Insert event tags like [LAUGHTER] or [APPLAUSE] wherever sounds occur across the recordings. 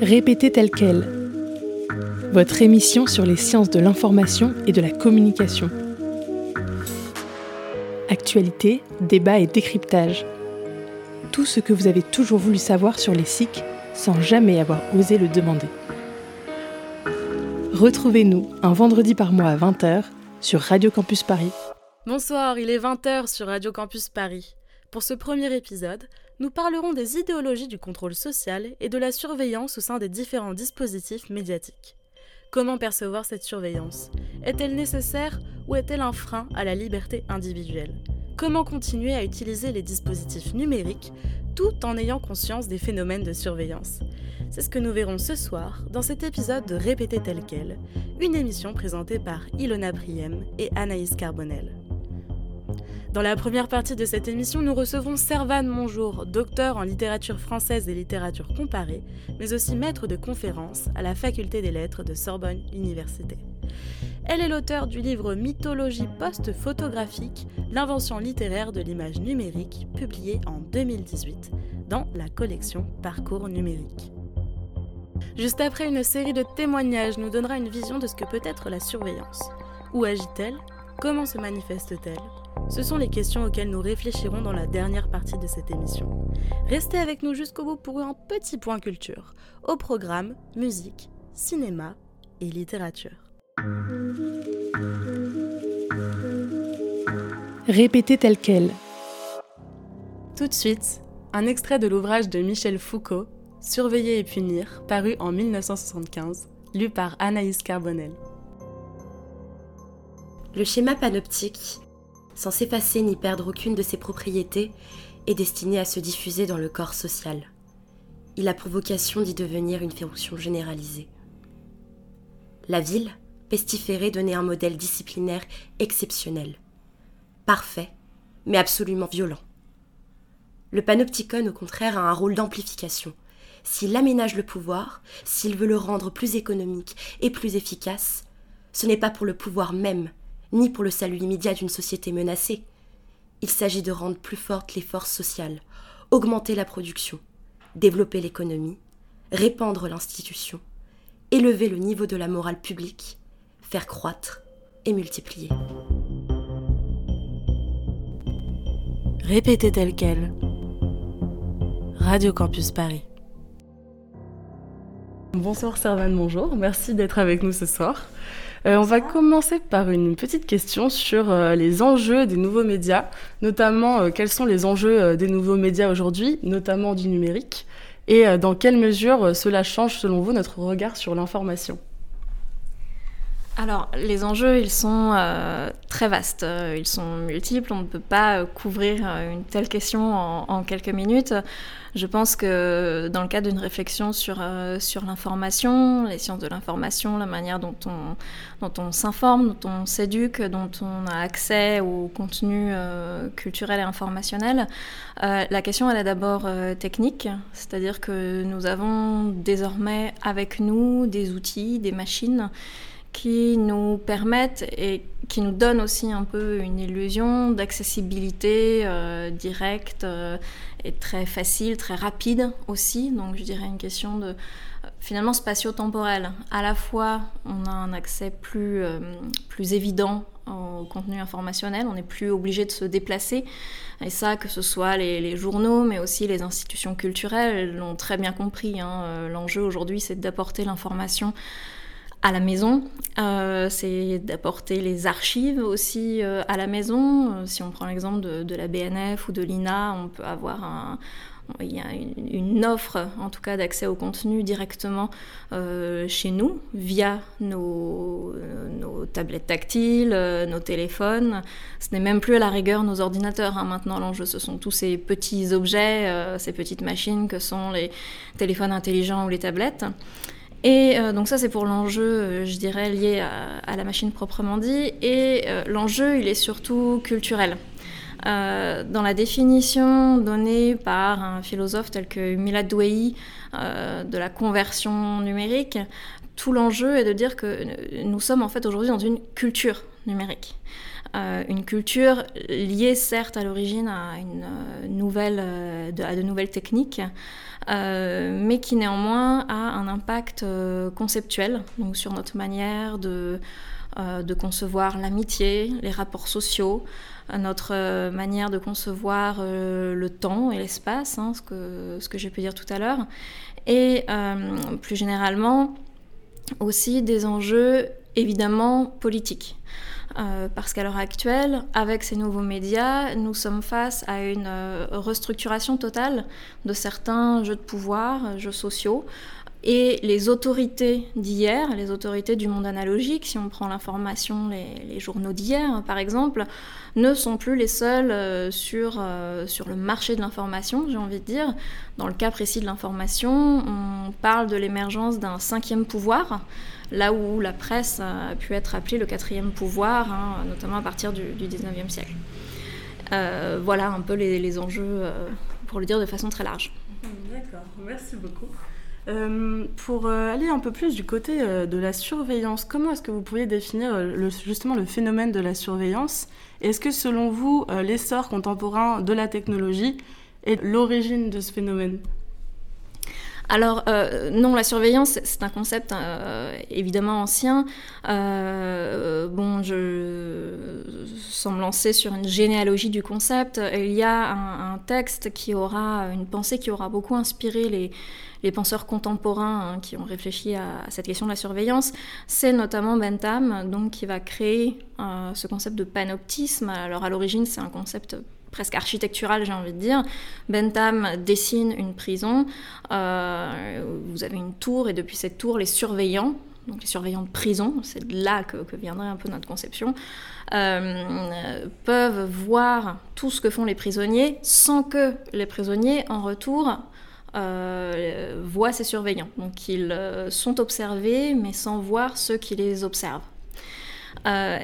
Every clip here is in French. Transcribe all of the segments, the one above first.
Répétez tel quel. Votre émission sur les sciences de l'information et de la communication. Actualité, débat et décryptage. Tout ce que vous avez toujours voulu savoir sur les SIC sans jamais avoir osé le demander. Retrouvez-nous un vendredi par mois à 20h sur Radio Campus Paris. Bonsoir, il est 20h sur Radio Campus Paris. Pour ce premier épisode, nous parlerons des idéologies du contrôle social et de la surveillance au sein des différents dispositifs médiatiques. Comment percevoir cette surveillance? Est-elle nécessaire ou est-elle un frein à la liberté individuelle? Comment continuer à utiliser les dispositifs numériques tout en ayant conscience des phénomènes de surveillance? C'est ce que nous verrons ce soir dans cet épisode de Répéter tel quel, une émission présentée par Ilona Priem et Anaïs Carbonel. Dans la première partie de cette émission, nous recevons Servane Monjour, docteur en littérature française et littérature comparée, mais aussi maître de conférences à la Faculté des Lettres de Sorbonne Université. Elle est l'auteur du livre Mythologie post-photographique, l'invention littéraire de l'image numérique, publié en 2018 dans la collection Parcours numérique. Juste après une série de témoignages nous donnera une vision de ce que peut être la surveillance. Où agit-elle? Comment se manifeste-t-elle? Ce sont les questions auxquelles nous réfléchirons dans la dernière partie de cette émission. Restez avec nous jusqu'au bout pour un petit point culture. Au programme, musique, cinéma et littérature. Répétez tel quel. Tout de suite, un extrait de l'ouvrage de Michel Foucault, Surveiller et punir, paru en 1975, lu par Anaïs Carbonel. Le schéma panoptique sans s'effacer ni perdre aucune de ses propriétés, est destiné à se diffuser dans le corps social. Il a pour vocation d'y devenir une fonction généralisée. La ville, pestiférée, donnait un modèle disciplinaire exceptionnel. Parfait, mais absolument violent. Le panopticon, au contraire, a un rôle d'amplification. S'il aménage le pouvoir, s'il veut le rendre plus économique et plus efficace, ce n'est pas pour le pouvoir même ni pour le salut immédiat d'une société menacée. Il s'agit de rendre plus fortes les forces sociales, augmenter la production, développer l'économie, répandre l'institution, élever le niveau de la morale publique, faire croître et multiplier. Répétez tel quel. Radio Campus Paris. Bonsoir Servane, bonjour, merci d'être avec nous ce soir. Euh, on va commencer par une petite question sur euh, les enjeux des nouveaux médias, notamment euh, quels sont les enjeux des nouveaux médias aujourd'hui, notamment du numérique, et dans quelle mesure cela change selon vous notre regard sur l'information? Alors, les enjeux, ils sont très vastes, ils sont multiples, on ne peut pas couvrir une telle question en quelques minutes. Je pense que dans le cadre d'une réflexion sur, euh, sur l'information, les sciences de l'information, la manière dont on, dont on s'informe, dont on s'éduque, dont on a accès au contenu euh, culturel et informationnel, euh, la question elle est d'abord technique, c'est-à-dire que nous avons désormais avec nous des outils, des machines qui nous permettent et qui nous donnent aussi un peu une illusion d'accessibilité directe est très facile, très rapide aussi. Donc je dirais une question de finalement spatio-temporel. À la fois, on a un accès plus, euh, plus évident au contenu informationnel, on n'est plus obligé de se déplacer. Et ça, que ce soit les, journaux, mais aussi les institutions culturelles, l'ont très bien compris. Hein. Euh, l'enjeu aujourd'hui, c'est d'apporter l'information à la maison, euh, c'est d'apporter les archives aussi euh, à la maison. Euh, si on prend l'exemple de, la BNF ou de l'INA, on peut avoir un, il y a une, offre, en tout cas, d'accès au contenu directement chez nous, via nos, nos tablettes tactiles, nos téléphones. Ce n'est même plus à la rigueur nos ordinateurs. Hein. Maintenant, l'enjeu, ce sont tous ces petits objets, ces petites machines que sont les téléphones intelligents ou les tablettes. Et euh, donc ça, c'est pour l'enjeu, euh, je dirais, lié à, la machine proprement dit. Et euh, l'enjeu, il est surtout culturel. dans la définition donnée par un philosophe tel que Milad Douai de la conversion numérique, tout l'enjeu est de dire que nous sommes en fait aujourd'hui dans une culture numérique. une culture liée certes à l'origine à à de nouvelles techniques, mais qui néanmoins a un impact conceptuel donc sur notre manière de euh, de concevoir l'amitié, les rapports sociaux, euh, notre euh, manière de concevoir le temps et l'espace, hein, ce que, ce que j'ai pu dire tout à l'heure, et plus généralement aussi des enjeux évidemment politiques. Parce qu'à l'heure actuelle, avec ces nouveaux médias, nous sommes face à une restructuration totale de certains jeux de pouvoir, jeux sociaux, et les autorités d'hier, les autorités du monde analogique, si on prend l'information, les, journaux d'hier par exemple, ne sont plus les seuls euh, sur, euh, sur le marché de l'information, j'ai envie de dire. Dans le cas précis de l'information, on parle de l'émergence d'un cinquième pouvoir, là où la presse a pu être appelée le quatrième pouvoir, hein, notamment à partir du, du 19e siècle. Euh, voilà un peu les, les enjeux, pour le dire de façon très large. D'accord, merci beaucoup. Euh, pour euh, aller un peu plus du côté euh, de la surveillance, comment est-ce que vous pourriez définir justement le phénomène de la surveillance? Est-ce que selon vous, l'essor contemporain de la technologie est l'origine de ce phénomène? Alors non, la surveillance, c'est un concept évidemment ancien. bon, je sans me lancer sur une généalogie du concept, il y a un texte qui aura une pensée qui aura beaucoup inspiré les, les penseurs contemporains hein, qui ont réfléchi à, cette question de la surveillance, c'est notamment Bentham, donc, qui va créer euh, ce concept de panoptisme. Alors à l'origine, c'est un concept presque architectural, j'ai envie de dire. Bentham dessine une prison. Euh, vous avez une tour et depuis cette tour, les surveillants, donc les surveillants de prison, c'est de là que, viendrait un peu notre conception, euh, peuvent voir tout ce que font les prisonniers sans que les prisonniers, en retour, euh, voient ces surveillants. Donc ils euh, sont observés, mais sans voir ceux qui les observent. Euh,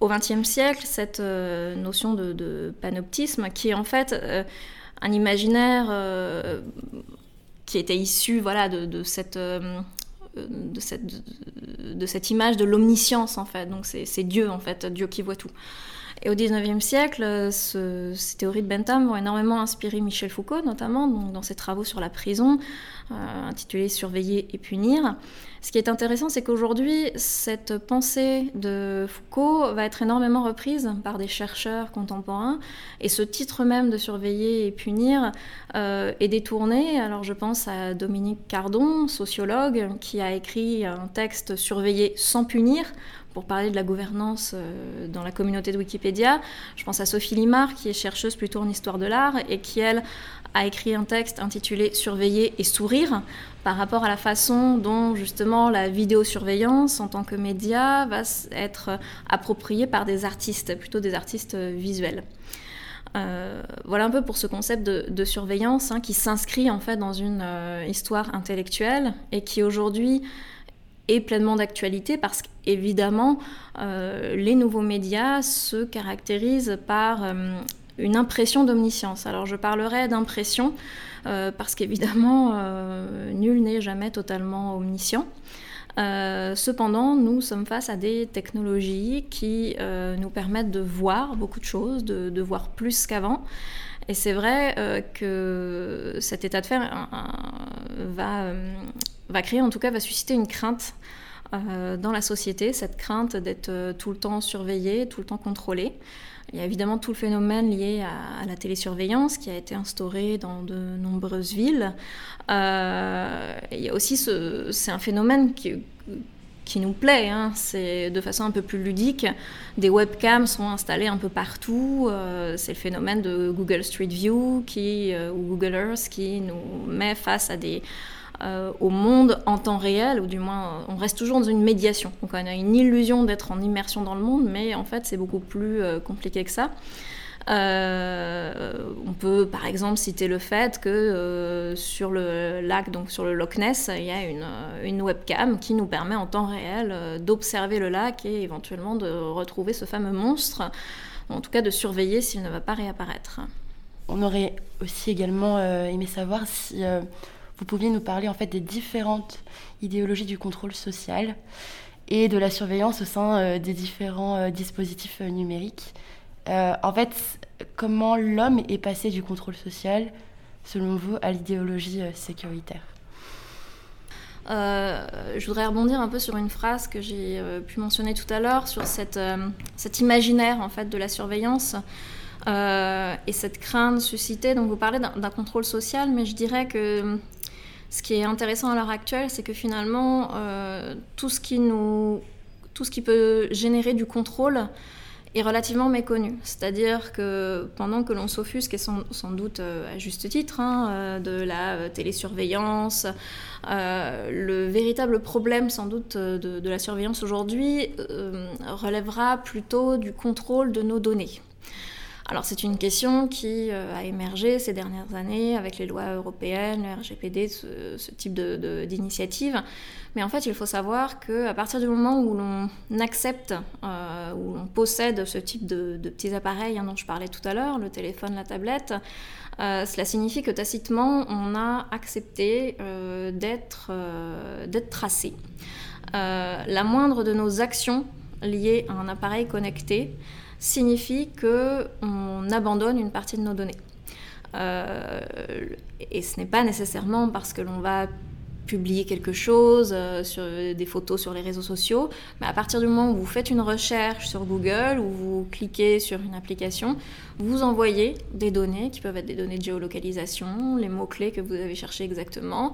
au XXe siècle, cette notion de, panoptisme, qui est en fait un imaginaire qui était issu voilà, de cette, de, cette image de l'omniscience en fait. Donc c'est Dieu en fait, Dieu qui voit tout. Et au XIXe siècle, ces théories de Bentham vont énormément inspirer Michel Foucault, notamment dans ses travaux sur la prison, euh, intitulés Surveiller et punir. Ce qui est intéressant, c'est qu'aujourd'hui, cette pensée de Foucault va être énormément reprise par des chercheurs contemporains, et ce titre même de surveiller et punir euh, est détourné. Alors je pense à Dominique Cardon, sociologue, qui a écrit un texte Surveiller sans punir pour parler de la gouvernance euh, dans la communauté de Wikipédia. Je pense à Sophie Limar, qui est chercheuse plutôt en histoire de l'art et qui, elle, a écrit un texte intitulé Surveiller et sourire par rapport à la façon dont justement la vidéosurveillance en tant que média va être appropriée par des artistes, plutôt des artistes visuels. Euh, voilà un peu pour ce concept de, surveillance hein, qui s'inscrit en fait dans une euh, histoire intellectuelle et qui aujourd'hui est pleinement d'actualité parce qu'évidemment, euh, les nouveaux médias se caractérisent par euh, une impression d'omniscience. Alors je parlerai d'impression euh, parce qu'évidemment, nul n'est jamais totalement omniscient. cependant, nous sommes face à des technologies qui nous permettent de voir beaucoup de choses, de, de voir plus qu'avant. Et c'est vrai que cet état de fait va va créer, en tout cas, va susciter une crainte euh, dans la société, cette crainte d'être euh, tout le temps surveillé, tout le temps contrôlé. Il y a évidemment tout le phénomène lié à, la télésurveillance qui a été instauré dans de nombreuses villes. Euh, il y a aussi ce, c'est un phénomène qui, qui nous plaît, hein. c'est de façon un peu plus ludique. Des webcams sont installées un peu partout. c'est le phénomène de Google Street View qui, ou Google Earth qui nous met face à des, euh, au monde en temps réel, ou du moins on reste toujours dans une médiation. Donc on a une illusion d'être en immersion dans le monde, mais en fait c'est beaucoup plus euh, compliqué que ça. Euh, on peut par exemple citer le fait que sur le lac, donc sur le Loch Ness, il y a une webcam qui nous permet en temps réel d'observer le lac et éventuellement de retrouver ce fameux monstre, en tout cas de surveiller s'il ne va pas réapparaître. On aurait aussi également aimé savoir si vous pouviez nous parler en fait des différentes idéologies du contrôle social et de la surveillance au sein des différents dispositifs numériques. en fait, comment l'homme est passé du contrôle social, selon vous, à l'idéologie sécuritaire? Je voudrais rebondir un peu sur une phrase que j'ai pu mentionner tout à l'heure, sur cette, cet imaginaire en fait de la surveillance. Euh, et cette crainte suscitée. Donc vous parlez d'un contrôle social, mais je dirais que ce qui est intéressant à l'heure actuelle, c'est que finalement, euh, tout, ce qui nous, tout ce qui peut générer du contrôle est relativement méconnu. C'est-à-dire que pendant que l'on s'offusque, et sans, doute euh, à juste titre, hein, de la télésurveillance, le véritable problème sans doute de la surveillance aujourd'hui relèvera plutôt du contrôle de nos données. Alors c'est une question qui euh, a émergé ces dernières années avec les lois européennes, le RGPD, ce, type d'initiative. Mais en fait, il faut savoir qu'à partir du moment où l'on accepte, euh, où l'on possède ce type de, petits appareils hein, dont je parlais tout à l'heure, le téléphone, la tablette, euh, cela signifie que tacitement, on a accepté d'être tracé. la moindre de nos actions liées à un appareil connecté signifie qu'on abandonne une partie de nos données. Euh, et ce n'est pas nécessairement parce que l'on va publier quelque chose, euh, sur des photos sur les réseaux sociaux, mais à partir du moment où vous faites une recherche sur Google ou vous cliquez sur une application, vous envoyez des données qui peuvent être des données de géolocalisation, les mots-clés que vous avez cherchés exactement,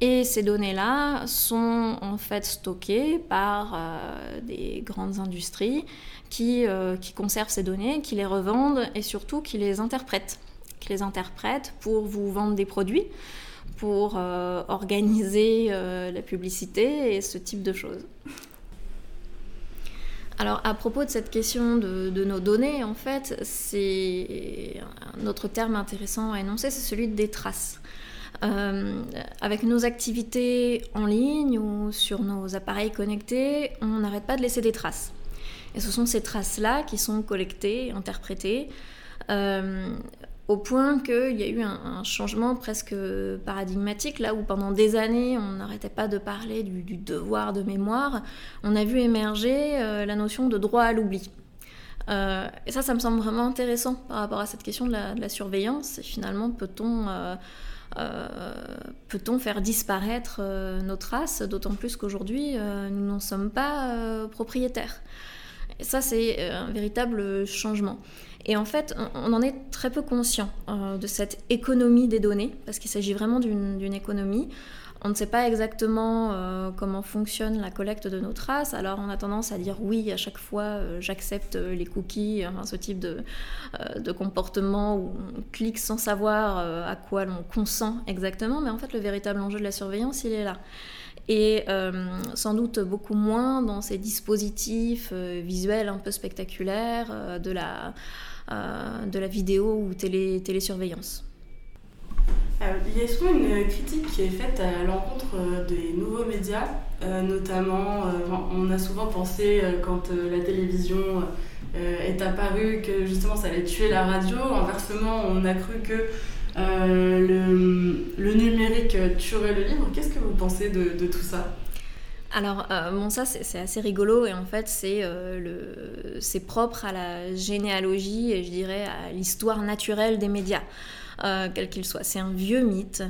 et ces données-là sont en fait stockées par euh, des grandes industries qui, euh, conservent ces données, qui les revendent et surtout qui les interprètent. Qui les interprètent pour vous vendre des produits, pour euh, organiser la publicité et ce type de choses. Alors à propos de cette question de, de nos données, en fait, c'est un autre terme intéressant à énoncer, c'est celui des traces. Euh, avec nos activités en ligne ou sur nos appareils connectés, on n'arrête pas de laisser des traces. Et ce sont ces traces-là qui sont collectées, interprétées, euh, au point qu'il y a eu un, changement presque paradigmatique, là où pendant des années on n'arrêtait pas de parler du, devoir de mémoire, on a vu émerger euh, la notion de droit à l'oubli. et ça, ça me semble vraiment intéressant par rapport à cette question de la, surveillance. Finalement, peut-on euh, peut-on faire disparaître euh, nos traces, d'autant plus qu'aujourd'hui, euh, nous n'en sommes pas propriétaires. Et ça, c'est un véritable changement. Et en fait, on en est très peu conscient de cette économie des données, parce qu'il s'agit vraiment d'une économie. On ne sait pas exactement euh, comment fonctionne la collecte de nos traces, alors on a tendance à dire oui à chaque fois euh, j'accepte les cookies, ce type de, euh, de, comportement où on clique sans savoir à quoi l'on consent exactement, mais en fait le véritable enjeu de la surveillance il est là. Et sans doute beaucoup moins dans ces dispositifs visuels un peu spectaculaires de, la, de la vidéo ou télé, télésurveillance. Euh, il y a souvent une critique qui est faite à l'encontre euh, des nouveaux médias, euh, notamment on a souvent pensé quand la télévision est apparue que justement ça allait tuer la radio. Inversement, on a cru que le, numérique tuerait le livre. Qu'est-ce que vous pensez de, tout ça? Alors, bon, ça, c'est assez rigolo et en fait, c'est c'est propre à la généalogie et je dirais à l'histoire naturelle des médias. Euh, quel qu'il soit. C'est un vieux mythe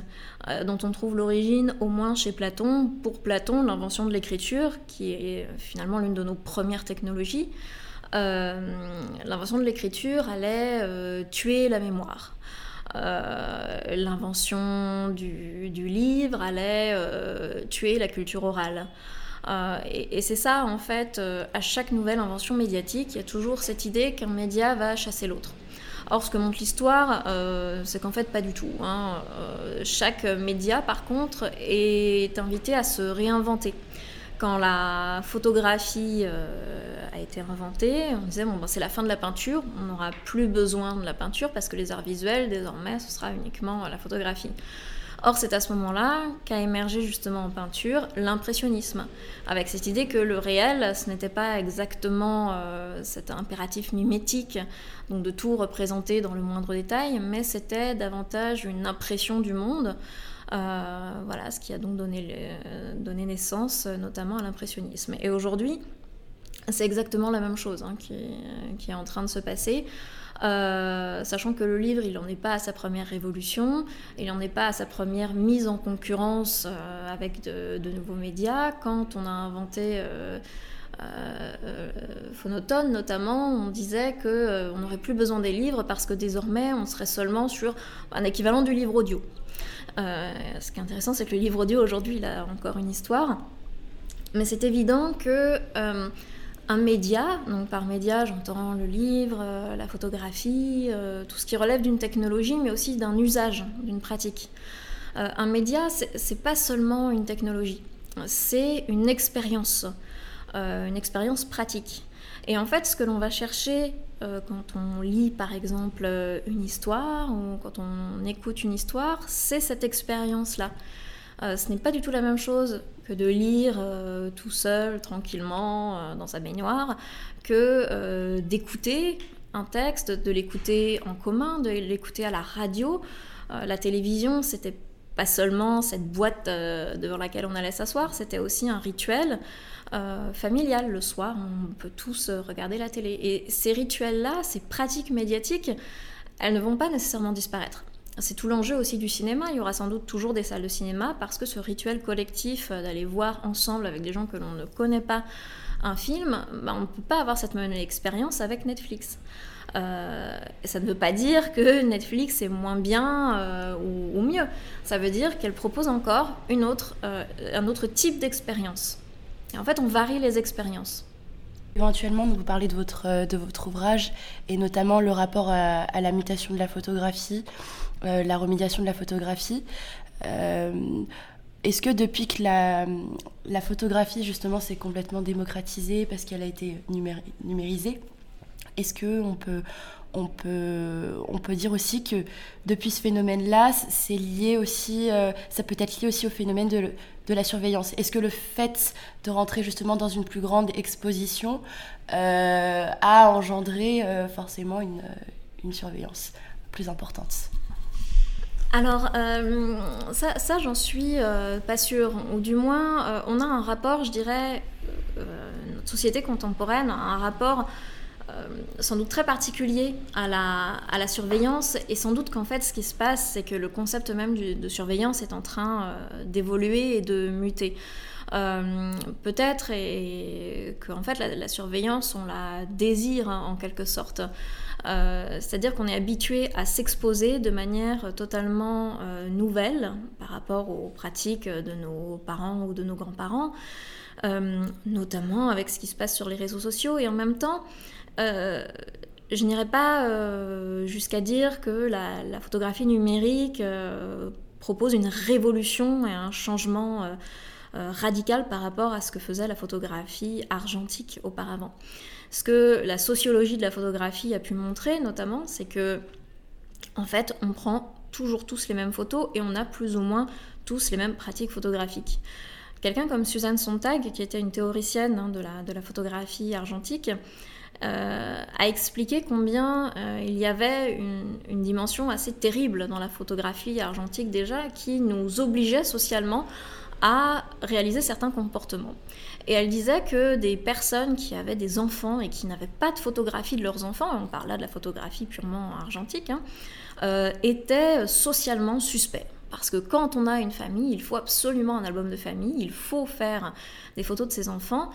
euh, dont on trouve l'origine au moins chez Platon. Pour Platon, l'invention de l'écriture, qui est finalement l'une de nos premières technologies, euh, l'invention de l'écriture allait tuer la mémoire. L'invention du, livre allait tuer la culture orale. et, et c'est ça, en fait, à chaque nouvelle invention médiatique, il y a toujours cette idée qu'un média va chasser l'autre. Or, ce que montre l'histoire, euh, c'est qu'en fait, pas du tout. Hein. Euh, chaque média, par contre, est invité à se réinventer. Quand la photographie euh, a été inventée, on disait bon, ben, c'est la fin de la peinture, on n'aura plus besoin de la peinture parce que les arts visuels, désormais, ce sera uniquement la photographie. Or, c'est à ce moment-là qu'a émergé justement en peinture l'impressionnisme, avec cette idée que le réel, ce n'était pas exactement euh, cet impératif mimétique, donc de tout représenter dans le moindre détail, mais c'était davantage une impression du monde. Voilà, ce qui a donc donné, donné naissance notamment à l'impressionnisme. Et aujourd'hui, c'est exactement la même chose hein, qui, est en train de se passer. Euh, sachant que le livre, il n'en est pas à sa première révolution, il n'en est pas à sa première mise en concurrence euh, avec de, nouveaux médias. Quand on a inventé euh, Phonotone notamment, on disait qu'on n'aurait plus besoin des livres parce que désormais on serait seulement sur un équivalent du livre audio. Ce qui est intéressant, c'est que le livre audio aujourd'hui, il a encore une histoire. Mais c'est évident que un média, donc par média j'entends le livre, euh, la photographie, euh, tout ce qui relève d'une technologie, mais aussi d'un usage, d'une pratique. Euh, un média, c'est pas seulement une technologie, c'est une expérience, une expérience pratique. Et en fait, ce que l'on va chercher quand on lit par exemple une histoire ou quand on écoute une histoire, c'est cette expérience-là. ce n'est pas du tout la même chose que de lire euh, tout seul, tranquillement, euh, dans sa baignoire, que euh, d'écouter un texte, de l'écouter en commun, de l'écouter à la radio. la télévision, c'était pas seulement cette boîte devant laquelle on allait s'asseoir, c'était aussi un rituel familial. Le soir, on peut tous regarder la télé. Et ces rituels-là, ces pratiques médiatiques, elles ne vont pas nécessairement disparaître. C'est tout l'enjeu aussi du cinéma. Il y aura sans doute toujours des salles de cinéma parce que ce rituel collectif euh, d'aller voir ensemble avec des gens que l'on ne connaît pas un film, bah, on ne peut pas avoir cette même expérience avec Netflix. Euh, ça ne veut pas dire que Netflix est moins bien euh, ou, mieux. Ça veut dire qu'elle propose encore une autre, un autre type d'expérience. En fait, on varie les expériences. Éventuellement, vous parlez de votre, de votre ouvrage et notamment le rapport à la mutation de la photographie. Euh, la remédiation de la photographie. Euh, est-ce que depuis que la, la photographie justement s'est complètement démocratisée parce qu'elle a été numérisée, est-ce que on peut, on peut, on peut dire aussi que depuis ce phénomène-là, c'est lié aussi, euh, ça peut être lié aussi au phénomène de, de la surveillance. Est-ce que le fait de rentrer justement dans une plus grande exposition a engendré forcément une, une surveillance plus importante? Alors, euh, ça, j'en suis euh, pas sûre. Ou du moins, euh, on a un rapport, je dirais, notre société contemporaine a un rapport sans doute très particulier à la, à la surveillance. Et sans doute qu'en fait, ce qui se passe, c'est que le concept même de surveillance est en train d'évoluer et de muter. Peut-être et, que en fait, la, la, surveillance, on la désire en quelque sorte. Euh, c'est-à-dire qu'on est habitué à s'exposer de manière totalement euh, nouvelle par rapport aux pratiques de nos parents ou de nos grands-parents, euh, notamment avec ce qui se passe sur les réseaux sociaux. Et en même temps, je n'irai pas jusqu'à dire que la, photographie numérique propose une révolution et un changement radical par rapport à ce que faisait la photographie argentique auparavant. Ce que la sociologie de la photographie a pu montrer notamment, c'est que en fait, on prend toujours tous les mêmes photos et on a plus ou moins tous les mêmes pratiques photographiques. Quelqu'un comme Suzanne Sontag, qui était une théoricienne hein, de, la, photographie argentique, euh, a expliqué combien euh, il y avait une, dimension assez terrible dans la photographie argentique déjà, qui nous obligeait socialement à réaliser certains comportements. Et elle disait que des personnes qui avaient des enfants et qui n'avaient pas de photographie de leurs enfants, on parle là de la photographie purement argentique, hein, euh, étaient socialement suspects. Parce que quand on a une famille, il faut absolument un album de famille, il faut faire des photos de ses enfants.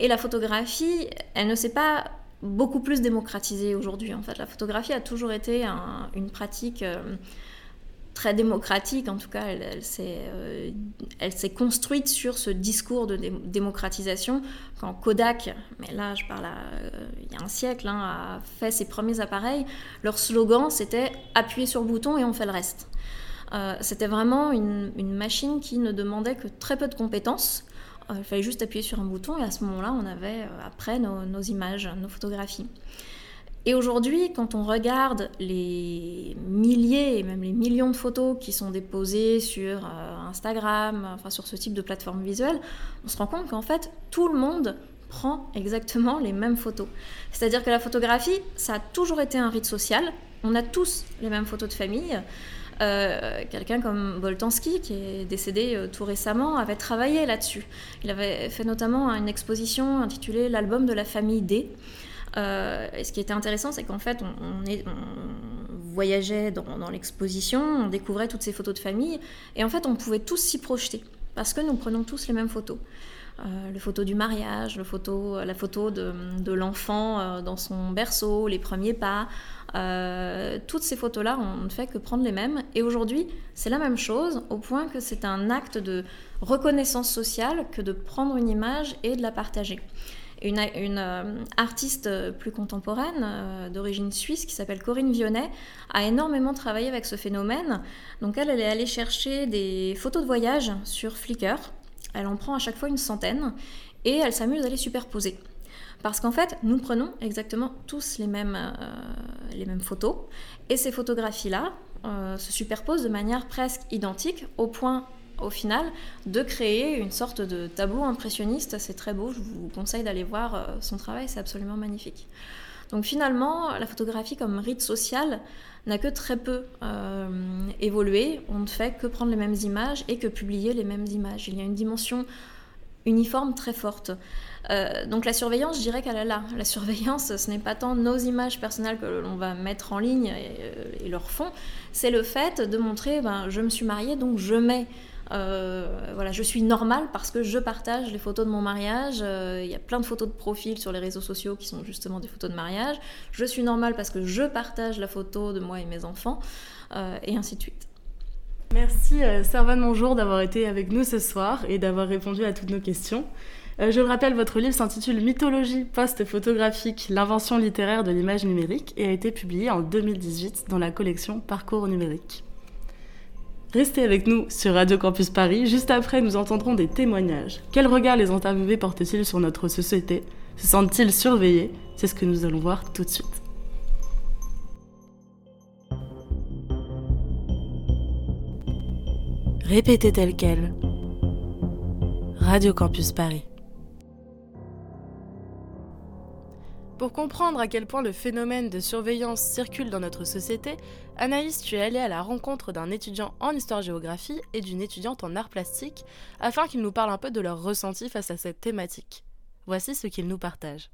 Et la photographie, elle ne s'est pas beaucoup plus démocratisée aujourd'hui. En fait, la photographie a toujours été une pratique euh, très démocratique, en tout cas, elle, euh, elle s'est construite sur ce discours de démocratisation quand Kodak, mais là je parle euh, il y a un siècle, hein, a fait ses premiers appareils, leur slogan c'était appuyer sur le bouton et on fait le reste. C'était vraiment une, machine qui ne demandait que très peu de compétences. Il fallait juste appuyer sur un bouton et à ce moment-là, on avait après nos images, nos photographies. Et aujourd'hui, quand on regarde les milliers et même les millions de photos qui sont déposées sur euh, Instagram, enfin sur ce type de plateforme visuelle, on se rend compte qu'en fait, tout le monde prend exactement les mêmes photos. C'est-à-dire que la photographie, ça a toujours été un rite social. On a tous les mêmes photos de famille. Euh, quelqu'un comme Boltanski, qui est décédé euh, tout récemment, avait travaillé là-dessus. Il avait fait notamment une exposition intitulée L'album de la famille D. Euh, et ce qui était intéressant, c'est qu'en fait, on, voyageait dans, l'exposition, on découvrait toutes ces photos de famille, et en fait, on pouvait tous s'y projeter, parce que nous prenons tous les mêmes photos. Euh, le photo du mariage, le photo, la photo de, l'enfant euh, dans son berceau, les premiers pas. Euh, toutes ces photos-là, on ne fait que prendre les mêmes. Et aujourd'hui, c'est la même chose, au point que c'est un acte de reconnaissance sociale que de prendre une image et de la partager. Une, une artiste plus contemporaine d'origine suisse qui s'appelle Corinne Vionnet a énormément travaillé avec ce phénomène. Donc elle, elle est allée chercher des photos de voyage sur Flickr elle en prend à chaque fois une centaine et elle s'amuse à les superposer. Parce qu'en fait, nous prenons exactement tous les mêmes, euh, photos et ces photographies-là euh, se superposent de manière presque identique au point au final de créer une sorte de tableau impressionniste. C'est très beau, je vous conseille d'aller voir euh, son travail, c'est absolument magnifique. Donc finalement, la photographie comme rite social n'a que très peu euh, évolué. On ne fait que prendre les mêmes images et que publier les mêmes images. Il y a une dimension uniforme très forte. Euh, donc la surveillance, je dirais qu'elle est là. La surveillance, ce n'est pas tant nos images personnelles que l'on va mettre en ligne et, euh, leur fond, c'est le fait de montrer, ben, je me suis mariée, donc je mets euh, voilà, je suis normale parce que je partage les photos de mon mariage. Euh, il y a plein de photos de profil sur les réseaux sociaux qui sont justement des photos de mariage. Je suis normale parce que je partage la photo de moi et mes enfants, euh, et ainsi de suite. Merci Servane Monjour d'avoir été avec nous ce soir et d'avoir répondu à toutes nos questions. je le rappelle, votre livre s'intitule Mythologie post-photographique, l'invention littéraire de l'image numérique et a été publié en 2018 dans la collection Parcours numérique. Restez avec nous sur Radio Campus Paris. Juste après, nous entendrons des témoignages. Quel regard les interviewés portent-ils sur notre société? Se sentent-ils surveillés? C'est ce que nous allons voir tout de suite. Répétez tel quel. Radio Campus Paris. Pour comprendre à quel point le phénomène de surveillance circule dans notre société, Anaïs, tu es allée à la rencontre d'un étudiant en histoire-géographie et d'une étudiante en arts plastiques afin qu'ils nous parlent un peu de leur ressenti face à cette thématique. Voici ce qu'ils nous partagent.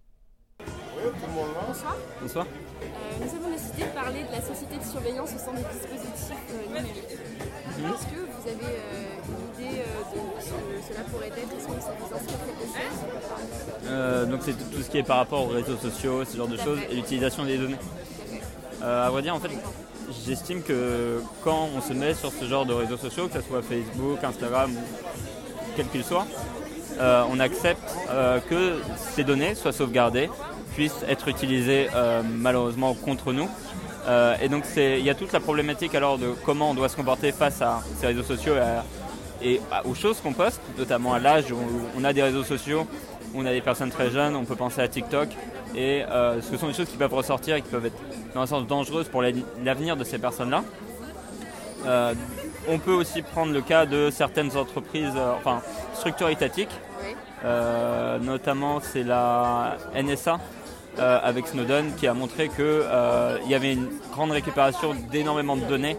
Bonsoir. Bonsoir. Euh, nous avons décidé de parler de la société de surveillance au sein des dispositifs euh, numériques. Mhm. Est-ce que vous avez euh, cela pourrait être Est-ce que ça vous inspire quelque chose Donc c'est tout ce qui est par rapport aux réseaux sociaux, ce genre de choses, et l'utilisation des données. à vrai dire, en fait, j'estime que quand on se met sur ce genre de réseaux sociaux, que ce soit Facebook, Instagram quel qu'il soit, on accepte que ces données soient sauvegardées, puissent être utilisées malheureusement contre nous euh, et donc il y a toute la problématique alors de comment on doit se comporter face à ces réseaux sociaux et, aux choses qu'on poste, notamment à l'âge où on a des réseaux sociaux, où on a des personnes très jeunes, on peut penser à TikTok, et euh, ce sont des choses qui peuvent ressortir et qui peuvent être dans un sens dangereuses pour l'avenir de ces personnes-là. Euh, on peut aussi prendre le cas de certaines entreprises, enfin structures étatiques, notamment c'est la NSA euh, avec Snowden qui a montré qu'il euh, y avait une grande récupération d'énormément de données,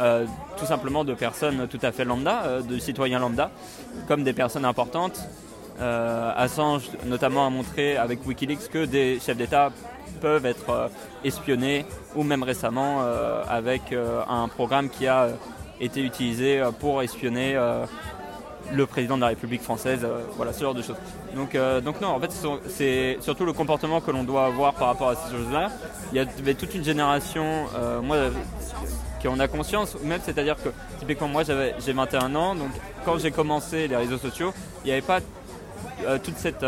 euh, tout simplement de personnes tout à fait lambda, de citoyens lambda, comme des personnes importantes. Assange notamment a montré avec Wikileaks que des chefs d'État peuvent être espionnés ou même récemment avec un programme qui a été utilisé pour espionner le président de la République française, euh, voilà, ce genre de choses. Donc, euh, donc non, en fait, c'est surtout le comportement que l'on doit avoir par rapport à ces choses-là. Il y avait toute une génération, euh, moi, qui en a conscience, même c'est-à-dire que typiquement moi j'ai 21 ans, donc quand j'ai commencé les réseaux sociaux, il n'y avait pas toute cette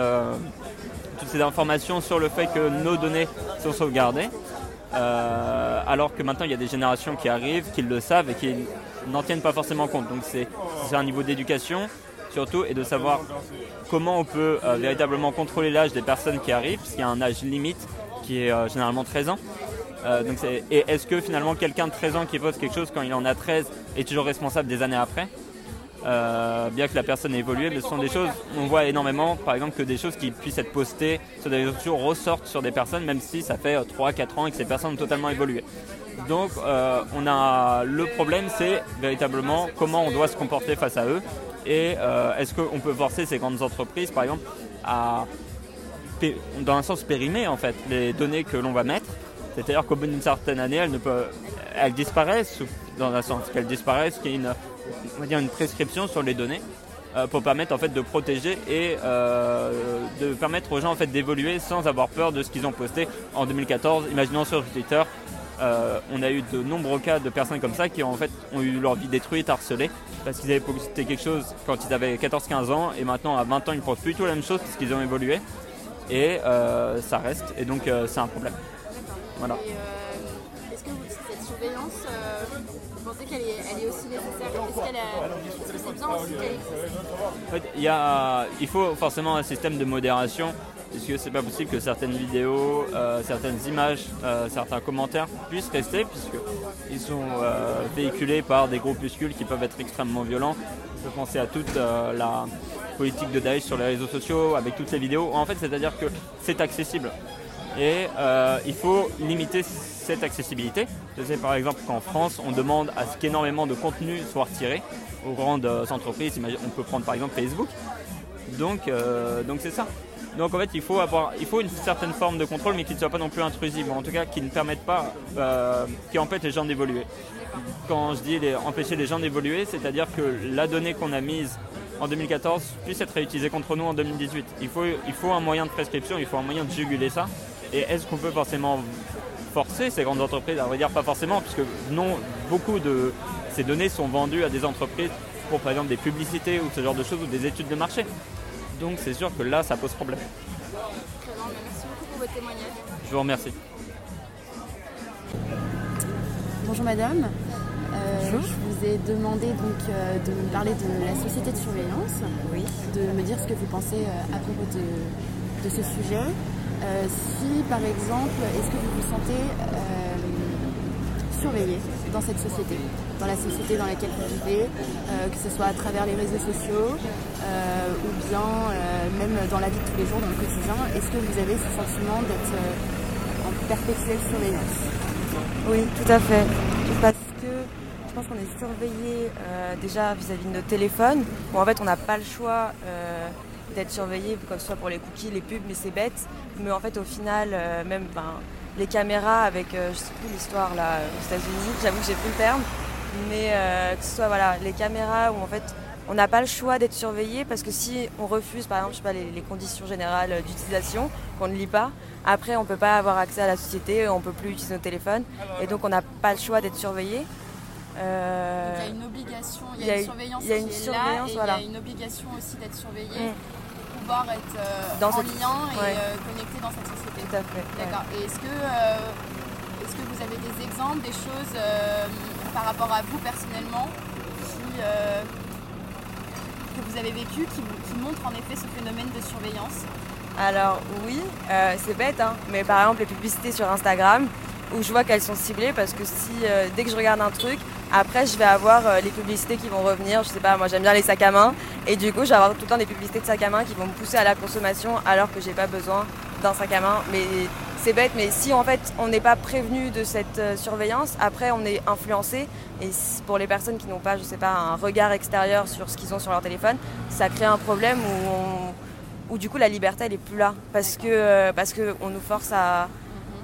toutes ces informations sur le fait que nos données sont sauvegardées. alors que maintenant il y a des générations qui arrivent, qui le savent et qui n'en tiennent pas forcément compte. Donc c'est un niveau d'éducation surtout et de savoir comment on peut euh, véritablement contrôler l'âge des personnes qui arrivent, parce qu'il y a un âge limite qui est euh, généralement 13 ans. Euh, et est-ce que finalement quelqu'un de 13 ans qui pose quelque chose quand il en a 13 est toujours responsable des années après bien que la personne ait évolué, mais ce sont des choses, on voit énormément, par exemple, que des choses qui puissent être postées sur des réseaux sociaux ressortent sur des personnes, même si ça fait 3-4 ans et que ces personnes ont totalement évolué. Donc on a le problème, c'est véritablement comment on doit se comporter face à eux et est-ce qu'on peut forcer ces grandes entreprises, par exemple, à dans un sens périmer en fait les données que l'on va mettre. C'est-à-dire qu'au bout d'une certaine année, elles, disparaissent, dans un sens qu'elles disparaissent, qu'il y ait une, on va dire une prescription sur les données euh, pour permettre en fait de protéger et euh, de permettre aux gens en fait d'évoluer sans avoir peur de ce qu'ils ont posté en 2014. Imaginons sur Twitter, euh, on a eu de nombreux cas de personnes comme ça qui ont en fait ont eu leur vie détruite, harcelée, parce qu'ils avaient posté quelque chose quand ils avaient 14-15 ans et maintenant à 20 ans ils ne postent plus tout la même chose parce qu'ils ont évolué et ça reste et donc c'est un problème. Voilà. Euh, est-ce que cette surveillance, vous pensez qu'elle est, aussi nécessaire Est-ce qu'elle est, c'est bien aussi qu'elle existe En fait, il, y a, il faut forcément un système de modération puisque c'est pas possible que certaines vidéos, certaines images, certains commentaires puissent rester puisqu'ils sont véhiculés par des groupuscules qui peuvent être extrêmement violents. Je penser à toute la, politique de Daesh sur les réseaux sociaux, avec toutes ces vidéos. En fait, c'est-à-dire que c'est accessible. Et euh, il faut limiter cette accessibilité. Je sais par exemple qu'en France, on demande à ce qu'énormément de contenu soit retiré aux grandes entreprises. On peut prendre par exemple Facebook. Donc, euh, donc c'est ça. Donc en fait, il faut avoir, il faut une certaine forme de contrôle, mais qui ne soit pas non plus intrusive, en tout cas qui ne permette pas, euh, qui empêche les gens d'évoluer. Quand je dis empêcher les gens d'évoluer, c'est-à-dire que la donnée qu'on a mise en 2014 puisse être réutilisé contre nous en 2018. Il faut, il faut un moyen de prescription, il faut un moyen de juguler ça. Et est-ce qu'on peut forcément forcer ces grandes entreprises À vrai dire, pas forcément, puisque non, beaucoup de ces données sont vendues à des entreprises pour par exemple des publicités ou ce genre de choses ou des études de marché. Donc c'est sûr que là, ça pose problème. Merci beaucoup pour votre témoignage. Je vous remercie. Bonjour madame. Euh, je vous ai demandé donc euh, de me parler de la société de surveillance, oui. de me dire ce que vous pensez euh, à propos de, ce sujet. Si par exemple, est-ce que vous vous sentez surveillé dans cette société, dans la société dans laquelle vous vivez, que ce soit à travers les réseaux sociaux ou bien même dans la vie de tous les jours, dans le quotidien, est-ce que vous avez ce sentiment d'être en perpétuelle surveillance? Oui, tout à fait. Parce que je pense qu'on est surveillé euh, déjà vis-à-vis de nos téléphones. Bon, en fait, on n'a pas le choix euh, d'être surveillé, comme ce soit pour les cookies, les pubs, mais c'est bête. Mais en fait, au final, euh, même ben, les caméras avec, je sais plus l'histoire là aux États-Unis, j'avoue que j'ai plus le terme, mais que ce soit voilà, les caméras où en fait on n'a pas le choix d'être surveillé parce que si on refuse par exemple je sais pas, les, les conditions générales d'utilisation qu'on ne lit pas, après on ne peut pas avoir accès à la société, on ne peut plus utiliser nos téléphones et donc on n'a pas le choix d'être surveillé. Euh, il y a une obligation, il y a, une surveillance qui est là et il y a une obligation aussi d'être surveillé mm. Pouvoir être euh, en lien et euh, connecté dans cette société. Tout à fait. D'accord. Et est-ce que, est-ce que vous avez des exemples, des choses par rapport à vous personnellement que vous avez vécu qui, qui montrent en effet ce phénomène de surveillance? Alors oui, c'est bête, hein, mais par exemple les publicités sur Instagram, où je vois qu'elles sont ciblées parce que si dès que je regarde un truc, après, je vais avoir euh, les publicités qui vont revenir. Je sais pas, moi j'aime bien les sacs à main. Et du coup, je vais avoir tout le temps des publicités de sacs à main qui vont me pousser à la consommation alors que j'ai pas besoin d'un sac à main. Mais c'est bête, mais si en fait on n'est pas prévenu de cette euh, surveillance, après on est influencé. Et pour les personnes qui n'ont pas, je sais pas, un regard extérieur sur ce qu'ils ont sur leur téléphone, ça crée un problème où, du coup la liberté elle est plus là. Parce que euh, parce qu'on nous force à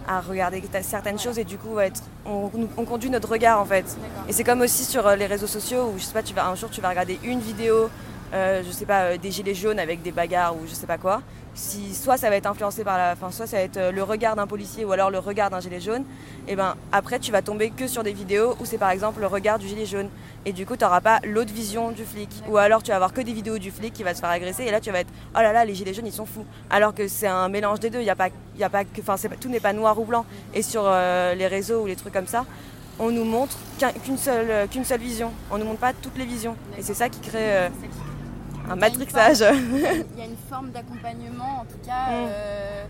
à regarder certaines choses et du coup être, on, conduit notre regard en fait. Et c'est comme aussi sur euh, les réseaux sociaux où je sais pas, tu vas, un jour tu vas regarder une vidéo, euh, je sais pas, euh, des gilets jaunes avec des bagarres ou je sais pas quoi. Si soit ça va être influencé par la, enfin soit ça va être euh, le regard d'un policier ou alors le regard d'un gilet jaune, et ben après tu vas tomber que sur des vidéos où c'est par exemple le regard du gilet jaune. Et du coup tu n'auras pas l'autre vision du flic. Ou alors tu vas avoir que des vidéos du flic qui va se faire agresser et là tu vas être oh là là les gilets jaunes ils sont fous. Alors que c'est un mélange des deux, il y a pas y a pas que enfin tout n'est pas noir ou blanc. Et sur les réseaux ou les trucs comme ça on nous montre qu'une seule, qu'une seule vision. On ne nous montre pas toutes les visions. Et c'est ça qui crée un matrixage. [LAUGHS] Il y a une forme d'accompagnement, en tout cas, mm. euh,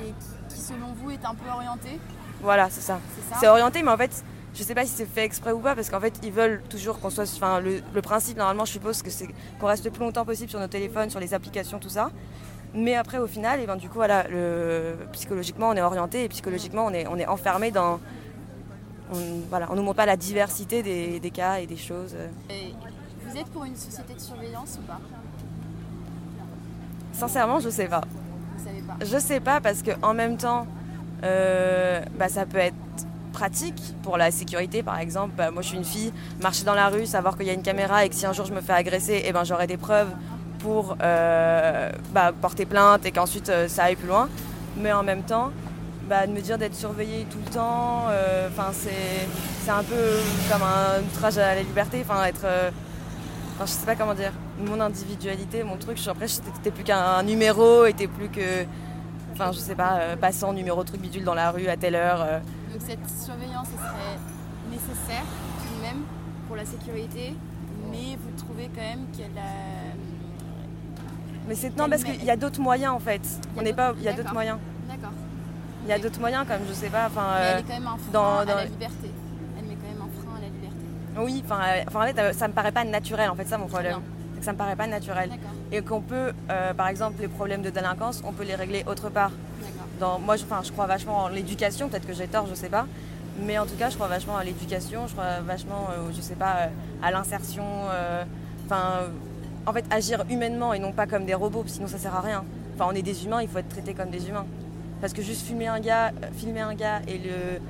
et qui, selon vous, est un peu orientée Voilà, c'est ça. C'est orienté, mais en fait, je sais pas si c'est fait exprès ou pas, parce qu'en fait, ils veulent toujours qu'on soit. Enfin, le, le, principe, normalement, je suppose que c'est qu'on reste le plus longtemps possible sur nos téléphones, sur les applications, tout ça. Mais après, au final, et ben, du coup, voilà, le, psychologiquement, on est orienté et psychologiquement, on est, on est enfermé dans. On, voilà, on nous montre pas la diversité des, des cas et des choses. Et vous êtes pour une société de surveillance ou pas Sincèrement, je sais pas. Vous savez pas Je sais pas parce que en même temps, euh, bah, ça peut être pratique pour la sécurité par exemple. Bah, moi je suis une fille, marcher dans la rue, savoir qu'il y a une caméra et que si un jour je me fais agresser, eh ben, j'aurai des preuves pour euh, bah, porter plainte et qu'ensuite euh, ça aille plus loin. Mais en même temps, bah, de me dire d'être surveillée tout le temps, euh, c'est un peu comme un outrage à la liberté, enfin être... Enfin, je sais pas comment dire, mon individualité, mon truc, après t'es plus qu'un numéro et t'es plus que, enfin je sais pas, passant numéro truc bidule dans la rue à telle heure. Donc cette surveillance serait nécessaire tout de même pour la sécurité, mais vous trouvez quand même qu'elle a... Mais c'est non parce qu'il y a d'autres moyens en fait. On n'est pas, il y a d'autres moyens. D'accord. Il y a d'autres moyens comme je sais pas, enfin. Mais elle est quand même un frein dans, à la liberté. Elle met quand même un frein à la liberté. Oui, enfin, enfin en fait, ça me paraît pas naturel en fait, ça mon problème. C'est que ça me paraît pas naturel. Et qu'on peut, euh, par exemple, les problèmes de délinquance, on peut les régler autre part. Dans, moi, je, je crois vachement en l'éducation, peut-être que j'ai tort, je sais pas. Mais en tout cas, je crois vachement à l'éducation, je crois vachement, euh, je sais pas, euh, à l'insertion. Enfin, en fait, agir humainement et non pas comme des robots, sinon ça sert à rien. Enfin, on est des humains, il faut être traité comme des humains. Parce que juste filmer un gars, filmer un gars et le,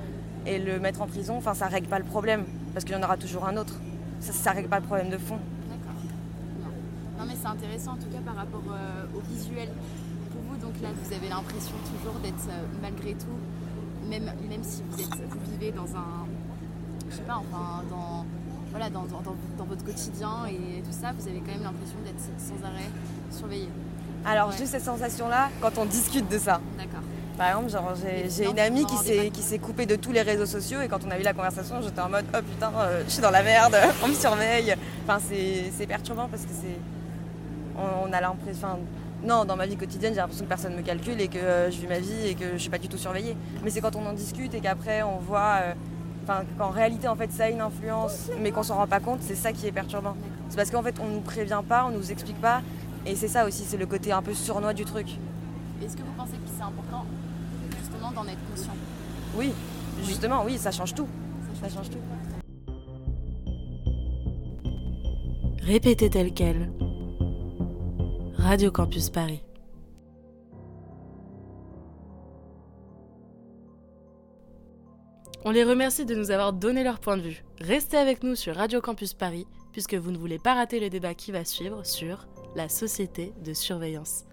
et le mettre en prison, enfin, ça règle pas le problème. Parce qu'il y en aura toujours un autre. Ça, ça règle pas le problème de fond. D'accord. Non. mais c'est intéressant en tout cas par rapport au visuel donc là vous avez l'impression toujours d'être euh, malgré tout, même, même si vous, êtes, vous vivez dans un, je sais pas, enfin dans, voilà, dans, dans, votre quotidien et tout ça, vous avez quand même l'impression d'être sans arrêt surveillé. Alors juste cette sensation-là quand on discute de ça. D'accord. Par exemple, j'ai une amie qui s'est coupée de tous les réseaux sociaux et quand on a eu la conversation, j'étais en mode oh putain, euh, je suis dans la merde, [LAUGHS] on me surveille. Enfin, c'est perturbant parce que c'est. On, on, a l'impression. Non, dans ma vie quotidienne, j'ai l'impression que personne ne me calcule et que euh, je vis ma vie et que je suis pas du tout surveillée. Mais c'est quand on en discute et qu'après on voit, euh, enfin qu'en réalité en fait ça a une influence, mais qu'on s'en rend pas compte, c'est ça qui est perturbant. C'est parce qu'en fait on nous prévient pas, on nous explique pas, et c'est ça aussi, c'est le côté un peu surnois du truc. Est-ce que vous pensez que c'est important justement d'en être conscient Oui, justement, oui, ça change tout. Ça change tout. Répétez tel quel. Radio Campus Paris. On les remercie de nous avoir donné leur point de vue. Restez avec nous sur Radio Campus Paris, puisque vous ne voulez pas rater le débat qui va suivre sur la société de surveillance.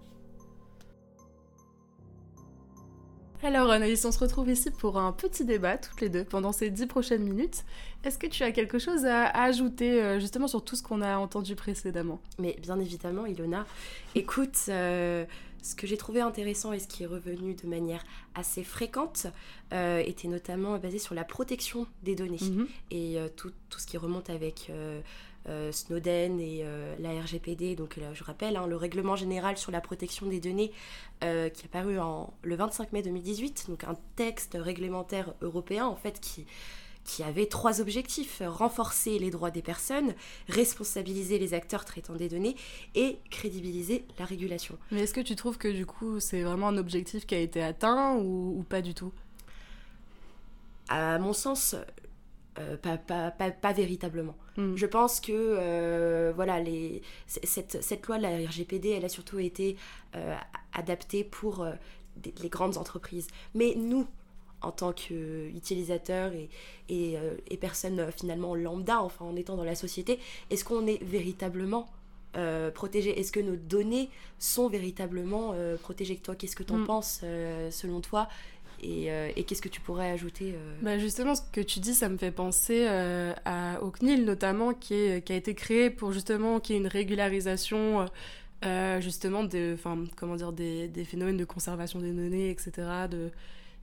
Alors Anaïs, on se retrouve ici pour un petit débat toutes les deux pendant ces dix prochaines minutes. Est-ce que tu as quelque chose à, ajouter euh, justement sur tout ce qu'on a entendu précédemment? Mais bien évidemment, Ilona. Écoute, euh, ce que j'ai trouvé intéressant et ce qui est revenu de manière assez fréquente euh, était notamment basé sur la protection des données mhm. et tout, tout, ce qui remonte avec Snowden et euh, la RGPD, donc je rappelle, hein, le règlement général sur la protection des données euh, qui est paru en, le 25 mai 2018, donc un texte réglementaire européen en fait qui, qui avait trois objectifs renforcer les droits des personnes, responsabiliser les acteurs traitant des données et crédibiliser la régulation. Mais est-ce que tu trouves que du coup c'est vraiment un objectif qui a été atteint ou, ou pas du tout? À mon sens, euh, pas, pas, pas, véritablement. Mm. Je pense que euh, voilà, les, cette, cette, loi de la RGPD, elle a surtout été euh, adaptée pour les grandes entreprises. Mais nous, en tant qu'utilisateurs et, et, et, personnes finalement lambda, enfin en étant dans la société, est-ce qu'on est véritablement protégé? Est-ce que nos données sont véritablement protégées? Toi, qu'est-ce que tu en mm. penses selon toi? Euh, et, qu'est-ce que tu pourrais ajouter euh bah Justement, ce que tu dis, ça me fait penser euh, à, au CNIL notamment, qui, est, qui a été créé pour justement qu'il y ait une régularisation justement de, comment dire, des, des, phénomènes de conservation des données, etc. De,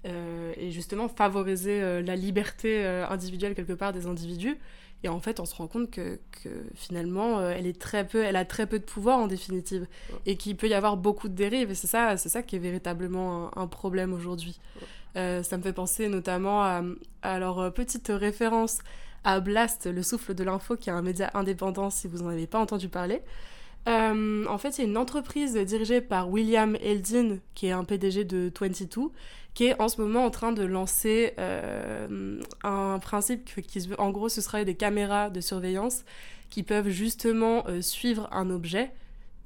et justement favoriser la liberté individuelle quelque part des individus. Et en fait, on se rend compte que, que finalement, euh, elle, est très peu, elle a très peu de pouvoir en définitive. Et qu'il peut y avoir beaucoup de dérives. Et c'est ça, c'est ça qui est véritablement un, problème aujourd'hui. Ça me fait penser notamment à, à leur petite référence à Blast, le souffle de l'info, qui est un média indépendant si vous n'en avez pas entendu parler. Euh, en fait, c'est une entreprise dirigée par William Eldin, qui est un PDG de 22, qui est en ce moment en train de lancer euh, un principe qui, en gros, ce sera des caméras de surveillance qui peuvent justement euh, suivre un objet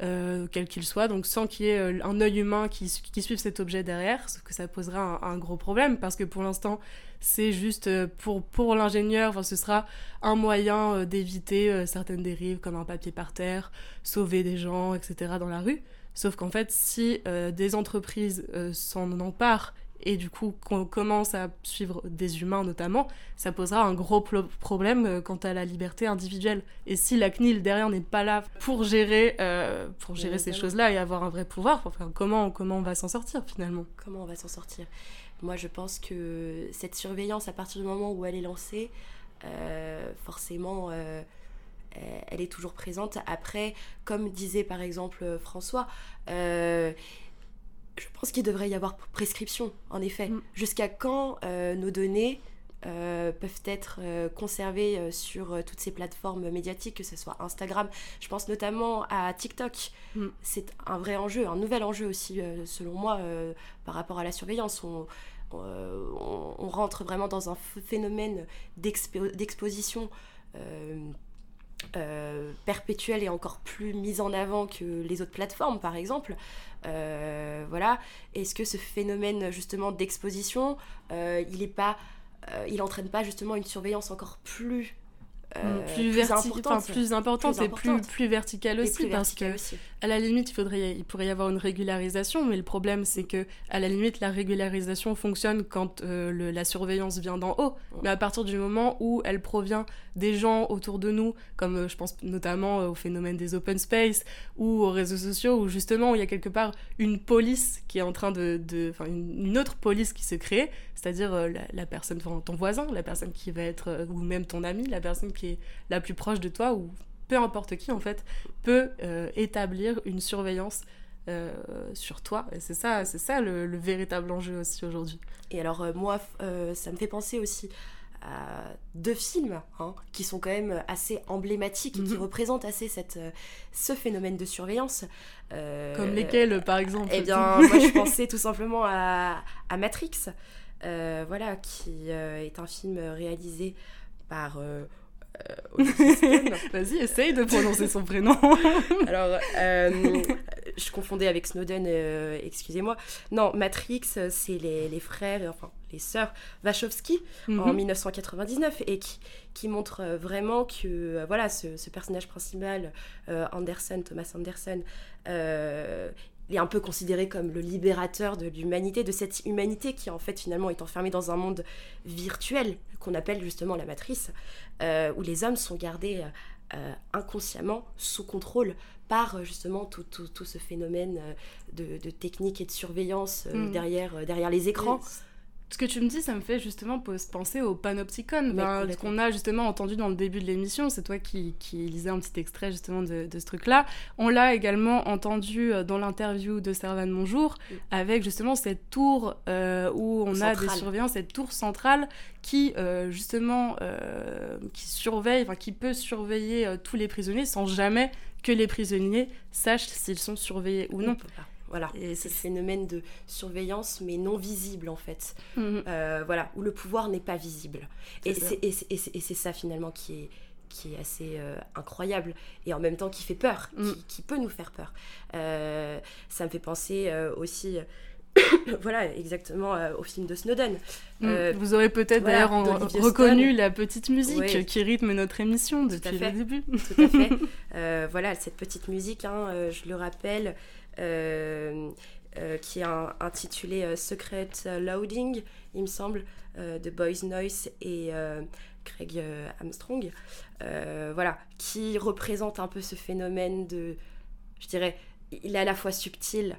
euh, quel qu'il soit, donc sans qu'il y ait euh, un œil humain qui, suive cet objet derrière, sauf que ça posera un, gros problème, parce que pour l'instant, c'est juste euh, pour, pour l'ingénieur, enfin, ce sera un moyen d'éviter certaines dérives, comme un papier par terre, sauver des gens, etc., dans la rue. Sauf qu'en fait, si des entreprises s'en emparent et du coup qu'on commence à suivre des humains notamment, ça posera un gros problème euh, quant à la liberté individuelle. Et si la CNIL derrière n'est pas là pour gérer, euh, pour gérer ces choses-là et avoir un vrai pouvoir, enfin, comment, comment on va s'en sortir finalement? Comment on va s'en sortir? Moi je pense que cette surveillance, à partir du moment où elle est lancée, euh, forcément elle est toujours présente. Après, comme disait par exemple François, je pense qu'il devrait y avoir prescription, en effet. Mm. Jusqu'à quand euh, nos données euh, peuvent être euh, conservées sur toutes ces plateformes médiatiques, que ce soit Instagram? Je pense notamment à TikTok. Mm. C'est un vrai enjeu, un nouvel enjeu aussi, selon moi, par rapport à la surveillance. On, on rentre vraiment dans un phénomène d'exposition. Perpétuelle et encore plus mise en avant que les autres plateformes par exemple euh, voilà. Est-ce que ce phénomène justement d'exposition, euh, il est pas, euh, il entraîne pas justement une surveillance encore plus euh, plus, plus, importante, plus importante et plus, plus verticale aussi parce que à la limite il faudrait il pourrait y avoir une régularisation mais le problème c'est que à la limite la régularisation fonctionne quand euh, la surveillance vient d'en haut. Mais à partir du moment où elle provient des gens autour de nous comme euh, je pense notamment au phénomène des open space ou aux réseaux sociaux où justement il y a quelque part une police qui est en train de, une, une, autre police qui se crée c'est-à-dire la, la, personne ton voisin la personne qui va être ou même ton ami la personne qui est la plus proche de toi, ou peu importe qui en fait, peut euh, établir une surveillance euh, sur toi. Et c'est ça, c'est ça le, véritable enjeu aussi aujourd'hui. Et alors euh, moi, ça me fait penser aussi à deux films hein, qui sont quand même assez emblématiques et qui mhm. représentent assez cette, ce phénomène de surveillance. Comme lesquels, par exemple Eh bien, [LAUGHS] moi je pensais tout simplement à, à Matrix, voilà, qui est un film réalisé par [LAUGHS] Vas-y, essaye de prononcer son prénom. [LAUGHS] Alors, euh, je confondais avec Snowden, euh, excusez-moi. Non, Matrix, c'est les, les, frères, enfin les sœurs Wachowski en 1999 mhm. et qui, qui montre vraiment que voilà ce, ce, personnage principal, Anderson, Thomas Anderson, est un peu considéré comme le libérateur de l'humanité, de cette humanité qui en fait finalement est enfermée dans un monde virtuel qu'on appelle justement la matrice, euh, où les hommes sont gardés euh, inconsciemment sous contrôle par justement tout, tout, tout ce phénomène de, de, technique et de surveillance euh, mm. derrière, derrière les écrans ce que tu me dis, ça me fait justement penser au panopticon, ben, qu'on a justement entendu dans le début de l'émission. C'est toi qui, qui, lisais un petit extrait justement de, ce truc-là. On l'a également entendu euh, dans l'interview de Servan Monjour, avec justement cette tour euh, où on a des surveillants, cette tour centrale qui euh, justement qui surveille, enfin qui peut surveiller tous les prisonniers sans jamais que les prisonniers sachent s'ils sont surveillés ou non. Voilà, c'est le phénomène de surveillance, mais non visible en fait. Mhm. Euh, voilà, où le pouvoir n'est pas visible. Et c'est ça finalement qui est, qui est assez euh, incroyable et en même temps qui fait peur, qui, mhm. qui, peut nous faire peur. Euh, ça me fait penser aussi. [COUGHS] voilà, exactement au film de Snowden. Mhm. Vous aurez peut-être d'ailleurs reconnu la petite musique qui rythme notre émission depuis le début. Tout à fait. [LAUGHS] voilà, cette petite musique, hein, je le rappelle, qui est intitulé euh, Secret Loading, il me semble, de Boys Noise et Craig Armstrong, voilà, qui représente un peu ce phénomène de, je dirais, il est à la fois subtil,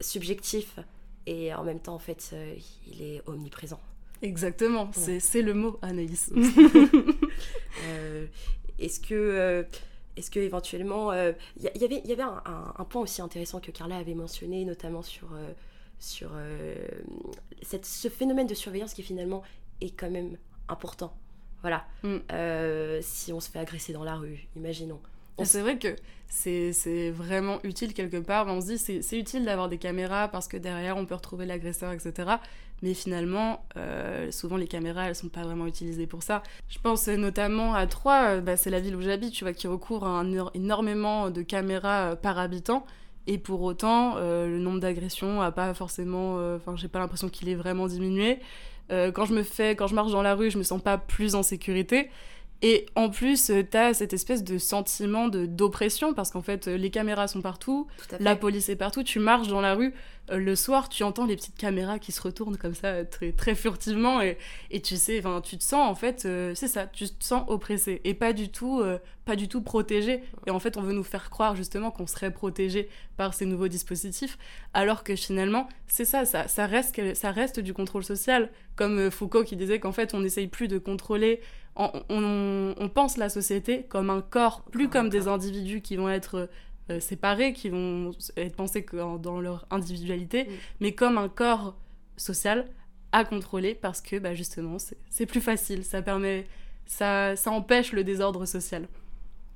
subjectif, et en même temps, en fait, il est omniprésent. Exactement, c'est le mot, Anaïs. [LAUGHS] [LAUGHS] Est-ce que est-ce que éventuellement, il euh, y, avait, y avait un, point aussi intéressant que Carla avait mentionné, notamment sur, euh, sur euh, cette, ce phénomène de surveillance qui finalement est quand même important. Voilà. Mm. Si on se fait agresser dans la rue, imaginons. C'est vrai que c'est vraiment utile quelque part. On se dit c'est utile d'avoir des caméras parce que derrière on peut retrouver l'agresseur, etc. Mais finalement, euh, souvent les caméras elles sont pas vraiment utilisées pour ça. Je pense notamment à Troyes, euh, bah, c'est la ville où j'habite, tu vois, qui recourt à énormément de caméras euh, par habitant. Et pour autant, le nombre d'agressions a pas forcément. Enfin, j'ai pas l'impression qu'il ait vraiment diminué. Quand je me fais, quand je marche dans la rue, je me sens pas plus en sécurité. Et en plus, euh, t'as cette espèce de sentiment de d'oppression parce qu'en fait, euh, les caméras sont partout, la police est partout. Tu marches dans la rue euh, le soir, tu entends les petites caméras qui se retournent comme ça très très furtivement et, et tu sais, enfin, tu te sens en fait, euh, c'est ça, tu te sens oppressé et pas du tout, euh, pas du tout protégé. Et en fait, on veut nous faire croire justement qu'on serait protégé par ces nouveaux dispositifs, alors que finalement, c'est ça, ça, ça reste, ça reste du contrôle social. Comme Foucault qui disait qu'en fait, on n'essaye plus de contrôler on, on- on pense la société comme un corps, plus Comme des individus qui vont être euh, séparés, qui vont être pensés dans leur individualité, Mm. mais comme un corps social à contrôler parce que bah, justement c'est plus facile, ça permet, ça, ça empêche le désordre social.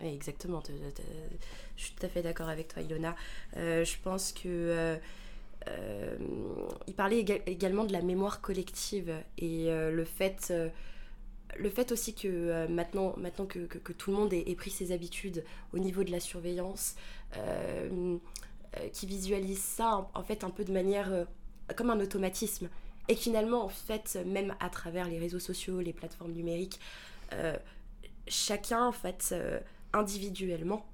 Exactement. te- te- Je suis tout à fait d'accord avec toi, Ilona. Euh, je pense que. euh, euh, il parlait éga- également de la mémoire collective et euh, le fait. euh, le fait aussi que euh, maintenant, que, tout le monde ait, pris ses habitudes au niveau de la surveillance, euh, euh, qui visualise ça en, fait un peu de manière comme un automatisme. Et finalement, en fait, même à travers les réseaux sociaux, les plateformes numériques, chacun, en fait, individuellement,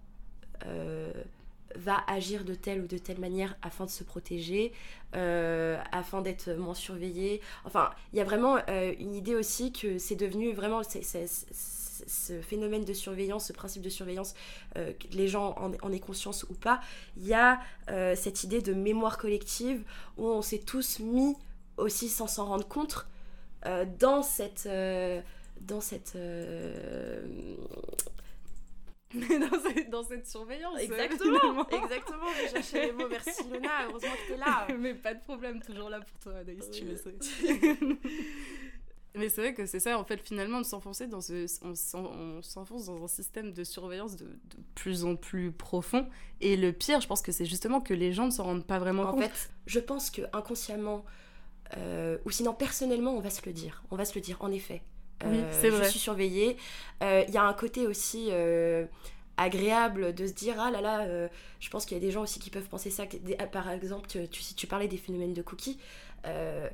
va agir de telle ou de telle manière afin de se protéger, euh, afin d'être moins surveillé. Enfin, il y a vraiment euh, une idée aussi que c'est devenu vraiment ce phénomène de surveillance, ce principe de surveillance, euh, que les gens en, en aient conscience ou pas. Il y a cette idée de mémoire collective où on s'est tous mis aussi sans s'en rendre compte dans cette dans cette [LAUGHS] dans, cette, dans cette surveillance. Exactement, [LAUGHS] exactement, j'ai cherché les mots, merci Lona, heureusement que t'es là. [LAUGHS] Mais pas de problème, toujours là pour toi, Anaïs, tu le sais. Mais c'est vrai que c'est ça, en fait, finalement, de s'enfoncer dans ce. On s'en- on s'enfonce dans un système de surveillance de, de plus en plus profond. Et le pire, je pense que c'est justement que les gens ne s'en rendent pas vraiment En compte. fait, je pense que inconsciemment, euh, ou sinon personnellement, on va se le dire. On va se le dire, en effet. Oui, Euh, Je suis surveillée. Euh, Il y a un côté aussi euh, agréable de se dire ah là là. euh, je pense qu'il y a des gens aussi qui peuvent penser ça. ah, Par exemple, tu, si tu parlais des phénomènes de cookies. euh,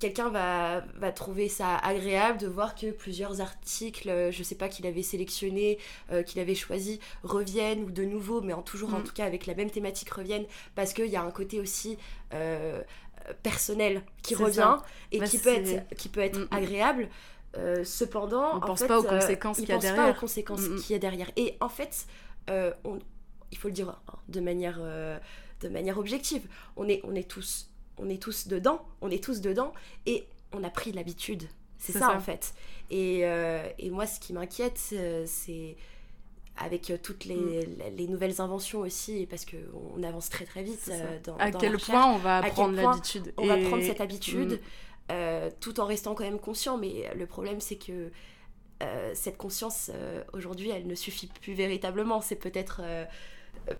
Quelqu'un va, va trouver ça agréable de voir que plusieurs articles, je sais pas, qu'il avait sélectionnés, euh, qu'il avait choisi, reviennent ou de nouveau, mais en toujours en Mm. tout cas avec la même thématique reviennent parce qu'il y a un côté aussi personnel qui revient ça. et Bah, qui, peut être, qui peut être Mm, mm. agréable. Euh, cependant, On en pense fait, pas aux euh, conséquences qu'il y a pensent pas derrière. aux conséquences Mm, mm. qu'il y a derrière. Et en fait, euh, on- il faut le dire hein, de manière, de manière objective, on est, on est tous, on est tous dedans, on est tous dedans, et on a pris l'habitude. C'est ça, ça. en fait. Et, euh, et moi, ce qui m'inquiète, c'est avec toutes les, Mm. les nouvelles inventions aussi, parce qu'on avance très très vite euh, dans, à dans quel point on va point l'habitude. on va prendre cette habitude Mm. Euh, tout en restant quand même conscient. Mais le problème, c'est que euh, cette conscience, euh, aujourd'hui, elle ne suffit plus véritablement. C'est peut-être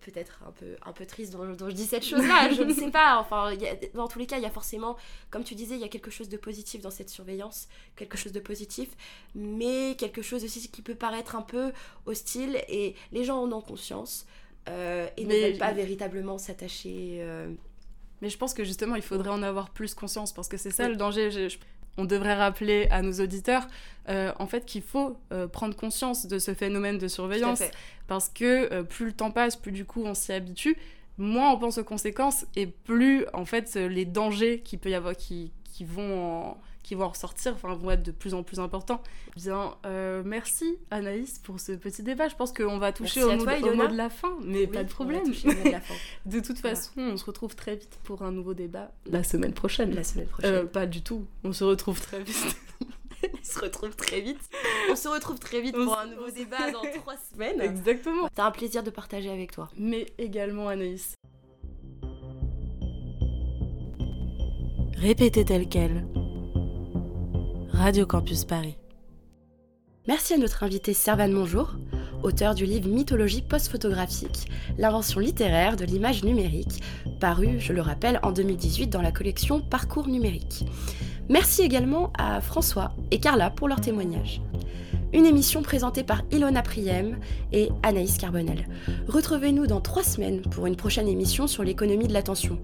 peut-être un peu, un peu triste dont, dont je dis cette chose-là, [LAUGHS] je ne sais pas. Enfin, il y a- dans tous les cas, il y a forcément, comme tu disais, il y a quelque chose de positif dans cette surveillance, quelque chose de positif, mais quelque chose aussi qui peut paraître un peu hostile, et les gens en ont conscience. euh, et Mais- ne veulent pas véritablement s'attacher euh, Mais je pense que justement, il faudrait en avoir plus conscience parce que c'est ça Oui. le danger. Je- je- on devrait rappeler à nos auditeurs, euh, en fait, qu'il faut euh, prendre conscience de ce phénomène de surveillance parce que euh, plus le temps passe, plus du coup on s'y habitue, moins on pense aux conséquences et plus en fait les dangers qui peut y avoir, qui, qui vont en, qui vont en ressortir, enfin vont être de plus en plus importants. Bien, euh, merci Anaïs pour ce petit débat. Je pense qu'on va toucher Merci au, à mot, toi, au Ilona. mot de la fin, mais Oui, pas de problème. de la fin. [LAUGHS] De toute Voilà. façon, on se retrouve très vite pour un nouveau débat la semaine prochaine. La semaine prochaine. Euh, pas du tout. On se retrouve très vite. [LAUGHS] On se retrouve très vite. On se retrouve très vite On pour un nouveau débat dans [LAUGHS] trois semaines. Exactement. T'as un plaisir de partager avec toi. Mais également Anaïs. Répétez tel quel. Radio Campus Paris. Merci à notre invité Servan Monjour, auteur du livre Mythologie post-photographique, l'invention littéraire de l'image numérique, paru, je le rappelle, en 2018 dans la collection Parcours numérique. Merci également à François et Carla pour leur témoignage. Une émission présentée par Ilona Priem et Anaïs Carbonel. Retrouvez-nous dans trois semaines pour une prochaine émission sur l'économie de l'attention.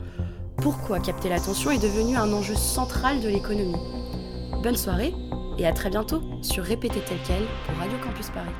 Pourquoi capter l'attention est devenu un enjeu central de l'économie Bonne soirée et à très bientôt sur Répétez tel quel pour Radio Campus Paris.